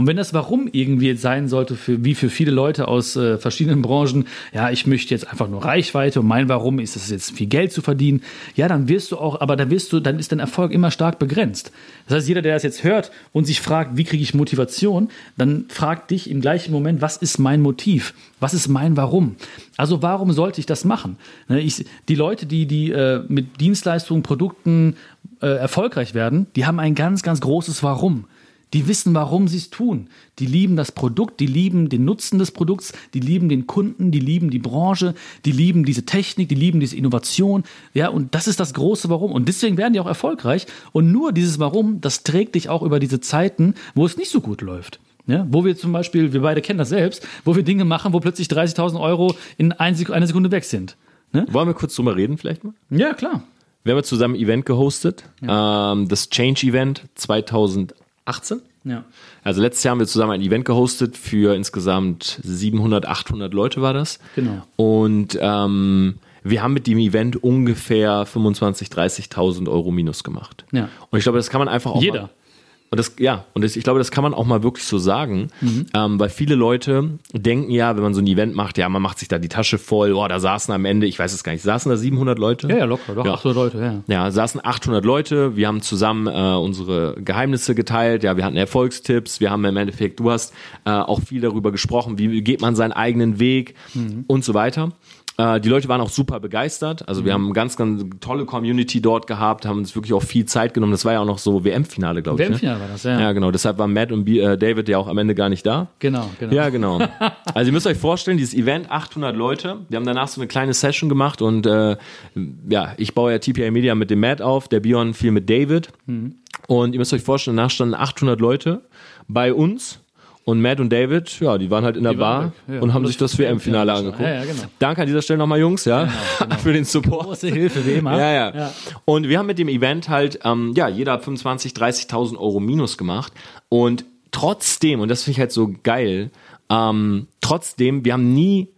Und wenn das Warum irgendwie jetzt sein sollte, für, wie für viele Leute aus äh, verschiedenen Branchen, ja, ich möchte jetzt einfach nur Reichweite und mein Warum ist es jetzt viel Geld zu verdienen, ja, dann wirst du auch, aber dann wirst du, dann ist dein Erfolg immer stark begrenzt. Das heißt, jeder, der das jetzt hört und sich fragt, wie kriege ich Motivation, dann fragt dich im gleichen Moment, was ist mein Motiv? Was ist mein Warum? Also warum sollte ich das machen? Ne, Ich, die Leute, die, die äh, mit Dienstleistungen, Produkten äh, erfolgreich werden, die haben ein ganz, ganz großes Warum. Die wissen, warum sie es tun. Die lieben das Produkt, die lieben den Nutzen des Produkts, die lieben den Kunden, die lieben die Branche, die lieben diese Technik, die lieben diese Innovation. Ja, und das ist das große Warum. Und deswegen werden die auch erfolgreich. Und nur dieses Warum, das trägt dich auch über diese Zeiten, wo es nicht so gut läuft. Ja, wo wir zum Beispiel, wir beide kennen das selbst, wo wir Dinge machen, wo plötzlich 30.000 Euro in ein Sek einer Sekunde weg sind. Ne? Wollen wir kurz drüber reden vielleicht mal? Ja, klar. Wir haben ja zusammen ein Event gehostet, ähm, das Change Event 2018. Ja. Also letztes Jahr haben wir zusammen ein Event gehostet für insgesamt 700, 800 Leute war das. Genau. Und ähm, wir haben mit dem Event ungefähr 25.000, 30.000 Euro Minus gemacht. Ja. Und ich glaube, das kann man einfach auch Jeder. Mal, und das, ja, und das, ich glaube, das kann man auch mal wirklich so sagen, Mhm. ähm, weil viele Leute denken ja, wenn man so ein Event macht, ja, man macht sich da die Tasche voll, oh, da saßen am Ende, ich weiß es gar nicht, saßen da 700 Leute? Ja, ja, locker, doch, Ja. 800 Leute, ja. Ja, saßen 800 Leute, wir haben zusammen äh, unsere Geheimnisse geteilt, ja, wir hatten Erfolgstipps, wir haben im Endeffekt, du hast äh, auch viel darüber gesprochen, wie geht man seinen eigenen Weg und so weiter. Äh, die Leute waren auch super begeistert. Also wir haben eine ganz, ganz tolle Community dort gehabt, haben uns wirklich auch viel Zeit genommen. Das war ja auch noch so WM-Finale, glaube ich. WM-Finale ne? war das, ja. Ja, genau. Deshalb waren Matt und B äh, David ja auch am Ende gar nicht da. Genau, genau. Ja, genau. Also ihr müsst euch vorstellen, dieses Event, 800 Leute. Wir haben danach so eine kleine Session gemacht und äh, ja, ich baue ja TPA Media mit dem Matt auf, der Björn viel mit David. Und ihr müsst euch vorstellen, danach standen 800 Leute bei uns. Und Matt und David, ja, die waren halt in der Bar weg, ja. und haben Das sich das WM-Finale angeguckt. Ja, ja, genau. Danke an dieser Stelle nochmal, Jungs, ja, für den Support. Große Hilfe. Ja, ja, Ja. Und wir haben mit dem Event halt, ähm, ja, jeder hat 25, 30.000 Euro Minus gemacht. Und trotzdem, und das finde ich halt so geil, ähm, trotzdem, wir haben nie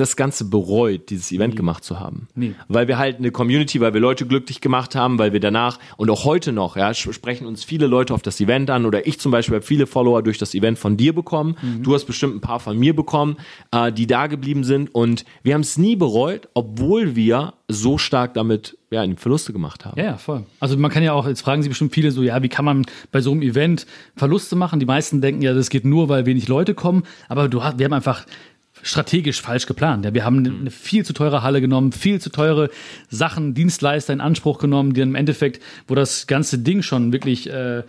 das Ganze bereut, dieses Event gemacht zu haben. Nie. Weil wir halt eine Community, weil wir Leute glücklich gemacht haben, weil wir danach und auch heute noch, ja, sprechen uns viele Leute auf das Event an oder ich zum Beispiel habe viele Follower durch das Event von dir bekommen. Du hast bestimmt ein paar von mir bekommen, äh, die da geblieben sind und wir haben es nie bereut, obwohl wir so stark damit ja, Verluste gemacht haben. Ja, ja, voll. Also man kann ja auch, jetzt fragen sich bestimmt viele so, ja, wie kann man bei so einem Event Verluste machen? Die meisten denken ja, das geht nur, weil wenig Leute kommen, aber du wir haben einfach strategisch falsch geplant. Ja, wir haben eine, eine viel zu teure Halle genommen, viel zu teure Sachen, Dienstleister in Anspruch genommen, die dann im Endeffekt, wo das ganze Ding schon wirklich äh,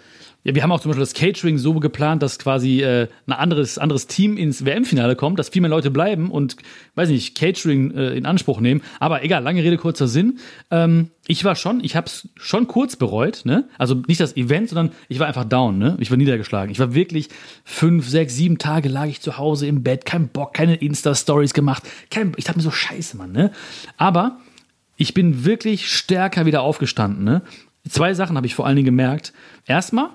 ja, wir haben auch zum Beispiel das Catering so geplant, dass quasi äh, ein anderes, anderes Team ins WM-Finale kommt, dass viel mehr Leute bleiben und, weiß nicht, Catering äh, in Anspruch nehmen. Aber egal, lange Rede, kurzer Sinn. Ähm, ich war schon, ich habe es schon kurz bereut, ne? Also nicht das Event, sondern ich war einfach down, ne? Ich war niedergeschlagen. Ich war wirklich fünf, sechs, sieben Tage lag ich zu Hause im Bett, kein Bock, keine Insta-Stories gemacht. Kein, ich dachte mir so, scheiße, Mann, ne? Aber ich bin wirklich stärker wieder aufgestanden. Ne? Zwei Sachen habe ich vor allen Dingen gemerkt. Erstmal,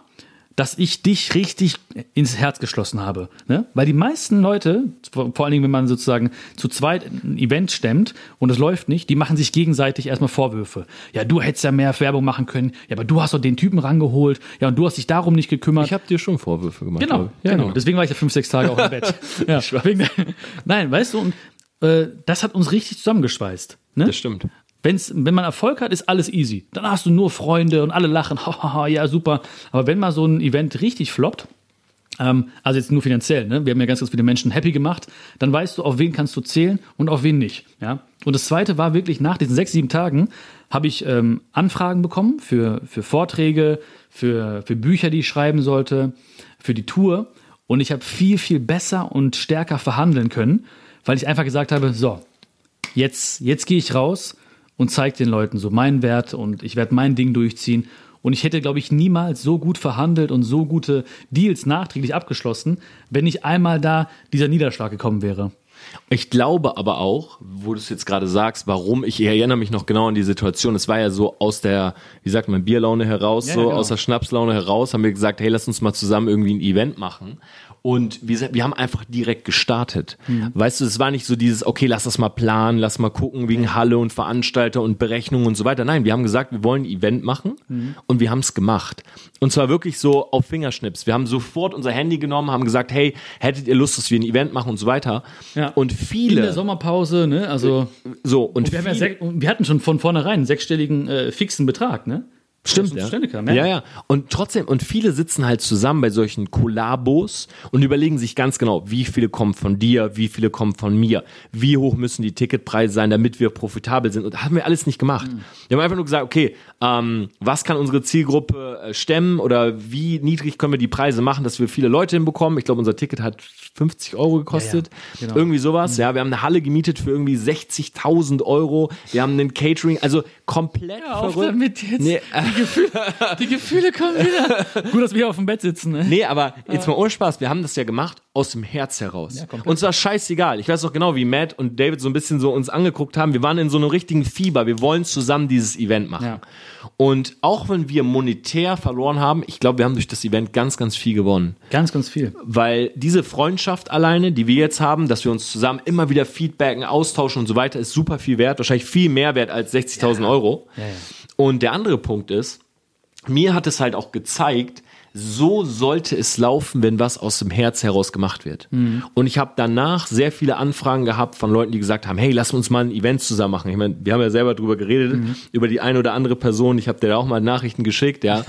dass ich dich richtig ins Herz geschlossen habe. Ne? Weil die meisten Leute, vor allen Dingen, wenn man sozusagen zu zweit ein Event stemmt und es läuft nicht, die machen sich gegenseitig erstmal Vorwürfe. Ja, du hättest ja mehr Werbung machen können. Ja, aber du hast doch den Typen rangeholt. Ja, und du hast dich darum nicht gekümmert. Ich habe dir schon Vorwürfe gemacht. Genau, glaub ich. genau. Deswegen war ich ja fünf, sechs Tage auch im Bett. ja, wegen nein, weißt du, und äh, das hat uns richtig zusammengeschweißt. Ne? Das stimmt. Wenn's, wenn man Erfolg hat, ist alles easy. Dann hast du nur Freunde und alle lachen, ja, super. Aber wenn mal so ein Event richtig floppt, ähm, also jetzt nur finanziell, ne? wir haben ja ganz, ganz viele Menschen happy gemacht, dann weißt du, auf wen kannst du zählen und auf wen nicht. Ja? Und das Zweite war wirklich, nach diesen sechs, sieben Tagen habe ich ähm, Anfragen bekommen für, für Vorträge, für, für Bücher, die ich schreiben sollte, für die Tour. Und ich habe viel, viel besser und stärker verhandeln können, weil ich einfach gesagt habe, so, jetzt, jetzt gehe ich raus und zeige den Leuten so meinen Wert und ich werde mein Ding durchziehen. Und ich hätte, glaube ich, niemals so gut verhandelt und so gute Deals nachträglich abgeschlossen, wenn nicht einmal da dieser Niederschlag gekommen wäre. Ich glaube aber auch, wo du es jetzt gerade sagst, warum, ich erinnere mich noch genau an die Situation. Es war ja so aus der, wie sagt man, Bierlaune heraus, Ja, so ja, genau. aus der Schnapslaune heraus, haben wir gesagt, hey, lass uns mal zusammen irgendwie ein Event machen. Und wir, wir haben einfach direkt gestartet. Mhm. Weißt du, es war nicht so dieses, okay, lass das mal planen, lass mal gucken wegen Halle und Veranstalter und Berechnungen und so weiter. Nein, wir haben gesagt, wir wollen ein Event machen Mhm. und wir haben es gemacht. Und zwar wirklich so auf Fingerschnips. Wir haben sofort unser Handy genommen, haben gesagt, hey, hättet ihr Lust, dass wir ein Event machen und so weiter. Ja. Und In viele, der Sommerpause, ne? Also so, und wir, haben ja viele, sech, und wir hatten schon von vornherein einen sechsstelligen äh, fixen Betrag, ne? Stimmt, ja. Ja, ja. Und trotzdem, und viele sitzen halt zusammen bei solchen Kollabos und überlegen sich ganz genau, wie viele kommen von dir, wie viele kommen von mir, wie hoch müssen die Ticketpreise sein, damit wir profitabel sind. Und das haben wir alles nicht gemacht. Mhm. Wir haben einfach nur gesagt, okay, ähm, was kann unsere Zielgruppe äh, stemmen oder wie niedrig können wir die Preise machen, dass wir viele Leute hinbekommen. Ich glaube, unser Ticket hat 50 Euro gekostet. Ja, genau. Irgendwie sowas. Ja, wir haben eine Halle gemietet für irgendwie 60.000 Euro. Wir haben einen Catering, also komplett Auf verrückt. damit jetzt. Nee, Die, Gefühle, die Gefühle kommen wieder. Gut, dass wir hier auf dem Bett sitzen, ne? Nee, aber jetzt mal ohne Spaß, wir haben das ja gemacht aus dem Herz heraus. Ja. Uns war scheißegal. Ich weiß auch genau, wie Matt und David so ein bisschen so uns angeguckt haben. Wir waren in so einem richtigen Fieber. Wir wollen zusammen dieses Event machen. Ja. Und auch wenn wir monetär verloren haben, ich glaube, wir haben durch das Event ganz, ganz viel gewonnen. Ganz, ganz viel. Weil diese Freundschaft alleine, die wir jetzt haben, dass wir uns zusammen immer wieder feedbacken, austauschen und so weiter, ist super viel wert. Wahrscheinlich viel mehr wert als 60.000 Euro. Ja, ja. Und der andere Punkt ist, mir hat es halt auch gezeigt, so sollte es laufen, wenn was aus dem Herz heraus gemacht wird. Und ich habe danach sehr viele Anfragen gehabt von Leuten, die gesagt haben, hey, lass uns mal ein Event zusammen machen. Ich meine, wir haben ja selber drüber geredet, über die eine oder andere Person. Ich habe dir da auch mal Nachrichten geschickt, ja,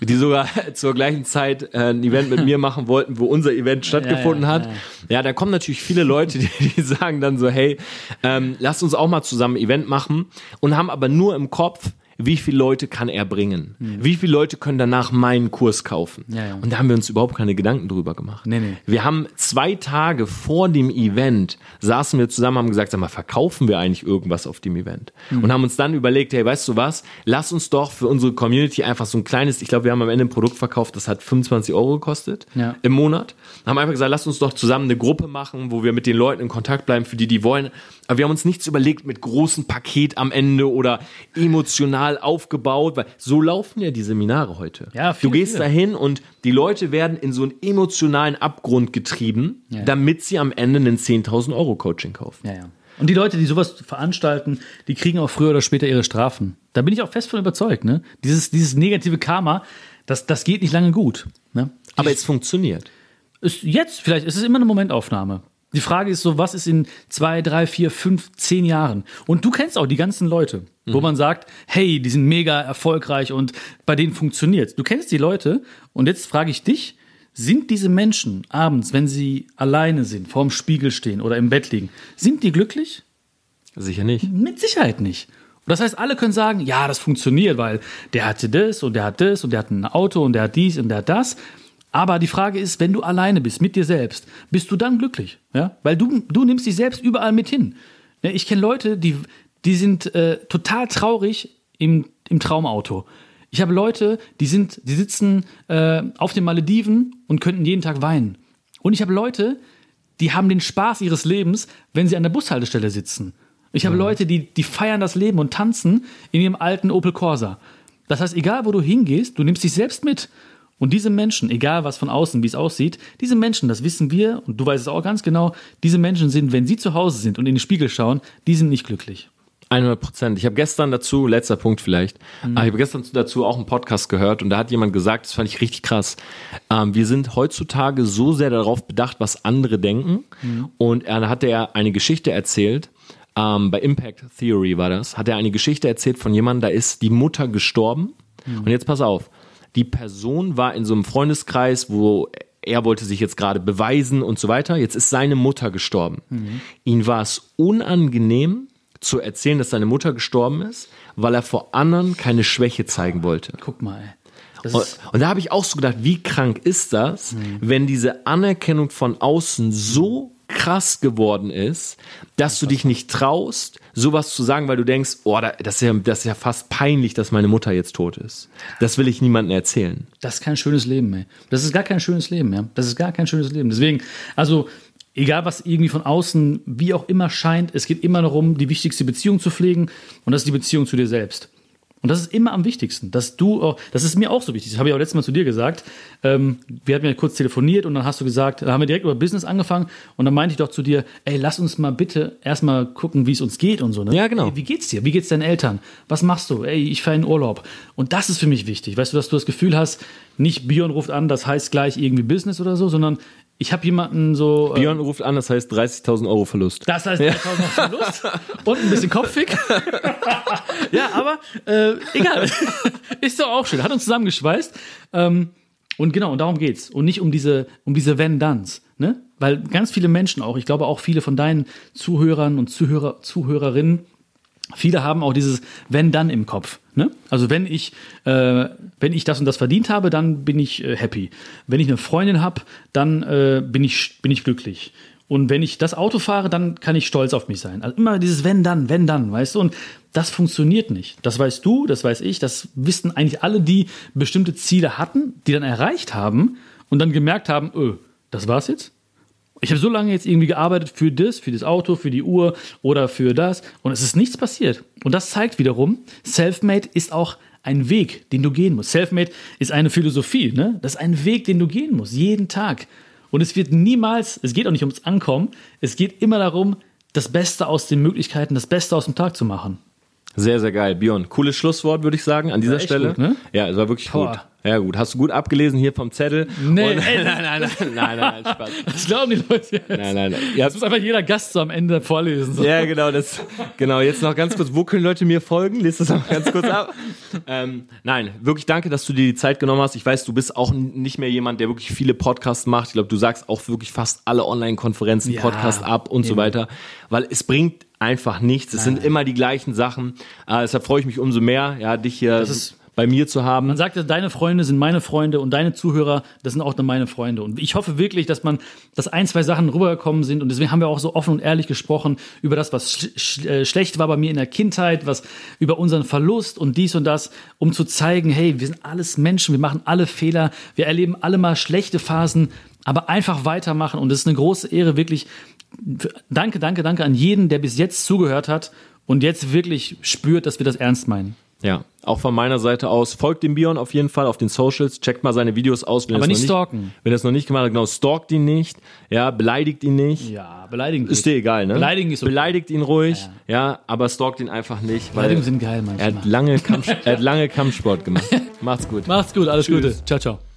die sogar zur gleichen Zeit äh, ein Event mit mir machen wollten, wo unser Event stattgefunden ja, hat. ja. Ja, da kommen natürlich viele Leute, die, die sagen dann so, hey, ähm, lass uns auch mal zusammen ein Event machen und haben aber nur im Kopf, wie viele Leute kann er bringen? Wie viele Leute können danach meinen Kurs kaufen? Ja, ja. Und da haben wir uns überhaupt keine Gedanken drüber gemacht. Nee, nee. Wir haben zwei Tage vor dem Event saßen wir zusammen, haben gesagt, sag mal, verkaufen wir eigentlich irgendwas auf dem Event? Mhm. Und haben uns dann überlegt, hey, weißt du was? Lass uns doch für unsere Community einfach so ein kleines, ich glaube, wir haben am Ende ein Produkt verkauft, das hat 25 Euro gekostet Ja. im Monat. Haben einfach gesagt, lass uns doch zusammen eine Gruppe machen, wo wir mit den Leuten in Kontakt bleiben, für die, die wollen. Aber wir haben uns nichts überlegt mit großem Paket am Ende oder emotional aufgebaut, weil so laufen ja die Seminare heute. Ja, du viele, gehst viele. dahin und die Leute werden in so einen emotionalen Abgrund getrieben, Ja. damit sie am Ende einen 10.000 Euro Coaching kaufen. Ja, ja. Und die Leute, die sowas veranstalten, die kriegen auch früher oder später ihre Strafen. Da bin ich auch fest von überzeugt. Ne? Dieses, dieses negative Karma, das, das geht nicht lange gut. Ne? Aber es funktioniert. Ist jetzt, vielleicht ist es immer eine Momentaufnahme. Die Frage ist so, was ist in zwei, drei, vier, fünf, zehn Jahren? Und du kennst auch die ganzen Leute, wo man sagt, hey, die sind mega erfolgreich und bei denen funktioniert's. Du kennst die Leute und jetzt frage ich dich, sind diese Menschen abends, wenn sie alleine sind, vorm Spiegel stehen oder im Bett liegen, sind die glücklich? Sicher nicht. Mit Sicherheit nicht. Und das heißt, alle können sagen, ja, das funktioniert, weil der hatte das und der hat das und der hat ein Auto und der hat dies und der hat das. Aber die Frage ist, wenn du alleine bist mit dir selbst, bist du dann glücklich? Ja? Weil du, du nimmst dich selbst überall mit hin. Ich kenne Leute, die, die sind äh, total traurig im, im Traumauto. Ich habe Leute, die sind, die sitzen äh, auf den Malediven und könnten jeden Tag weinen. Und ich habe Leute, die haben den Spaß ihres Lebens, wenn sie an der Bushaltestelle sitzen. Ich habe Leute, die, die feiern das Leben und tanzen in ihrem alten Opel Corsa. Das heißt, egal wo du hingehst, du nimmst dich selbst mit. Und diese Menschen, egal was von außen, wie es aussieht, diese Menschen, das wissen wir und du weißt es auch ganz genau, diese Menschen sind, wenn sie zu Hause sind und in den Spiegel schauen, die sind nicht glücklich. 100 Prozent. Ich habe gestern dazu, letzter Punkt vielleicht, Mhm. aber ich habe gestern dazu auch einen Podcast gehört und da hat jemand gesagt, das fand ich richtig krass. Ähm, wir sind heutzutage so sehr darauf bedacht, was andere denken. Mhm. Und er hat er eine Geschichte erzählt. Ähm, bei Impact Theory war das. Hat er eine Geschichte erzählt von jemandem, da ist die Mutter gestorben. Mhm. Und jetzt pass auf. Die Person war in so einem Freundeskreis, wo er wollte sich jetzt gerade beweisen und so weiter. Jetzt ist seine Mutter gestorben. Mhm. Ihm war es unangenehm, zu erzählen, dass seine Mutter gestorben ist, weil er vor anderen keine Schwäche zeigen wollte. Guck mal, ey. Und, und da habe ich auch so gedacht, wie krank ist das, wenn diese Anerkennung von außen so krass geworden ist, dass du dich nicht traust, sowas zu sagen, weil du denkst, oh, da- das ist, ja, das ist ja fast peinlich, dass meine Mutter jetzt tot ist. Das will ich niemandem erzählen. Das ist kein schönes Leben, mehr. Das ist gar kein schönes Leben, ja. Das ist gar kein schönes Leben. Deswegen, also, egal was irgendwie von außen, wie auch immer scheint, es geht immer darum, die wichtigste Beziehung zu pflegen und das ist die Beziehung zu dir selbst. Und das ist immer am wichtigsten, dass du auch, das ist mir auch so wichtig, das habe ich auch letztes Mal zu dir gesagt. Ähm, wir hatten ja kurz telefoniert und dann hast du gesagt, da haben wir direkt über Business angefangen und dann meinte ich doch zu dir, ey, lass uns mal bitte erstmal gucken, wie es uns geht und so. Ne? Ja, genau. Ey, wie geht's dir? Wie geht's deinen Eltern? Was machst du? Ey, ich fahre in Urlaub. Und das ist für mich wichtig. Weißt du, dass du das Gefühl hast, nicht Bion ruft an, das heißt gleich irgendwie Business oder so, sondern ich habe jemanden so. äh, Björn ruft an, das heißt 30.000 Euro Verlust. das heißt 3000 Euro Verlust und ein bisschen Kopfig. ja, aber äh, egal. Ist doch auch schön. Hat uns zusammengeschweißt. Ähm, und genau, und darum geht's. Und nicht um diese, um diese Wenn-Danns. Ne? Weil ganz viele Menschen auch, ich glaube auch viele von deinen Zuhörern und Zuhörer, Zuhörerinnen, viele haben auch dieses Wenn-Dann im Kopf. Ne? Also wenn ich, äh, wenn ich das und das verdient habe, dann bin ich äh, happy. Wenn ich eine Freundin habe, dann äh, bin, ich, bin ich glücklich. Und wenn ich das Auto fahre, dann kann ich stolz auf mich sein. Also immer dieses wenn dann, wenn dann, weißt du? Und das funktioniert nicht. Das weißt du, das weiß ich, das wissen eigentlich alle, die bestimmte Ziele hatten, die dann erreicht haben und dann gemerkt haben, öh, das war's jetzt? Ich habe so lange jetzt irgendwie gearbeitet für das, für das Auto, für die Uhr oder für das und es ist nichts passiert. Und das zeigt wiederum, Selfmade ist auch ein Weg, den du gehen musst. Selfmade ist eine Philosophie, ne? Das ist ein Weg, den du gehen musst, jeden Tag. Und es wird niemals, es geht auch nicht ums Ankommen, es geht immer darum, das Beste aus den Möglichkeiten, das Beste aus dem Tag zu machen. Sehr, sehr geil. Björn, cooles Schlusswort, würde ich sagen, an dieser Stelle. gut, ne? Ja, es war wirklich Boah. gut. Ja gut, hast du gut abgelesen hier vom Zettel. Nee, Und, ey, nein, nein, nein, nein, nein, nein, Spaß. Das glauben die Leute jetzt. Nein, nein, nein. Ihr Das muss einfach jeder Gast so am Ende vorlesen. So. Ja, genau, das, genau. Jetzt noch ganz kurz, wo können Leute mir folgen? Lies das noch ganz kurz ab. Ähm, nein, wirklich danke, dass du dir die Zeit genommen hast. Ich weiß, du bist auch nicht mehr jemand, der wirklich viele Podcasts macht. Ich glaube, du sagst auch wirklich fast alle Online-Konferenzen, Ja, Podcast ab und so weiter, weil es bringt einfach nichts. Es sind immer die gleichen Sachen. Äh, deshalb freue ich mich umso mehr, ja, dich hier bei mir zu haben. Man sagt, ja, deine Freunde sind meine Freunde und deine Zuhörer, das sind auch dann meine Freunde. Und ich hoffe wirklich, dass man, dass ein, zwei Sachen rübergekommen sind. Und deswegen haben wir auch so offen und ehrlich gesprochen über das, was sch sch äh, schlecht war bei mir in der Kindheit, was über unseren Verlust und dies und das, um zu zeigen, hey, wir sind alles Menschen, wir machen alle Fehler, wir erleben alle mal schlechte Phasen, aber einfach weitermachen. Und es ist eine große Ehre, wirklich. Danke, danke, danke an jeden, der bis jetzt zugehört hat und jetzt wirklich spürt, dass wir das ernst meinen. Ja, auch von meiner Seite aus. Folgt dem Bion auf jeden Fall auf den Socials. Checkt mal seine Videos aus. Wenn Aber nicht stalken. Wenn ihr es noch nicht gemacht habt, genau, stalkt ihn nicht. Ja, beleidigt ihn nicht. Ja, beleidigen. Ist dir egal, ne? Beleidigen ist okay. Beleidigt ihn ruhig, ja, aber stalkt ihn einfach nicht, Beleidigungen sind geil er manchmal. hat lange, Kampf, er hat lange Kampfsport gemacht. Macht's gut. Macht's gut, alles Tschüss. Gute. Ciao, ciao.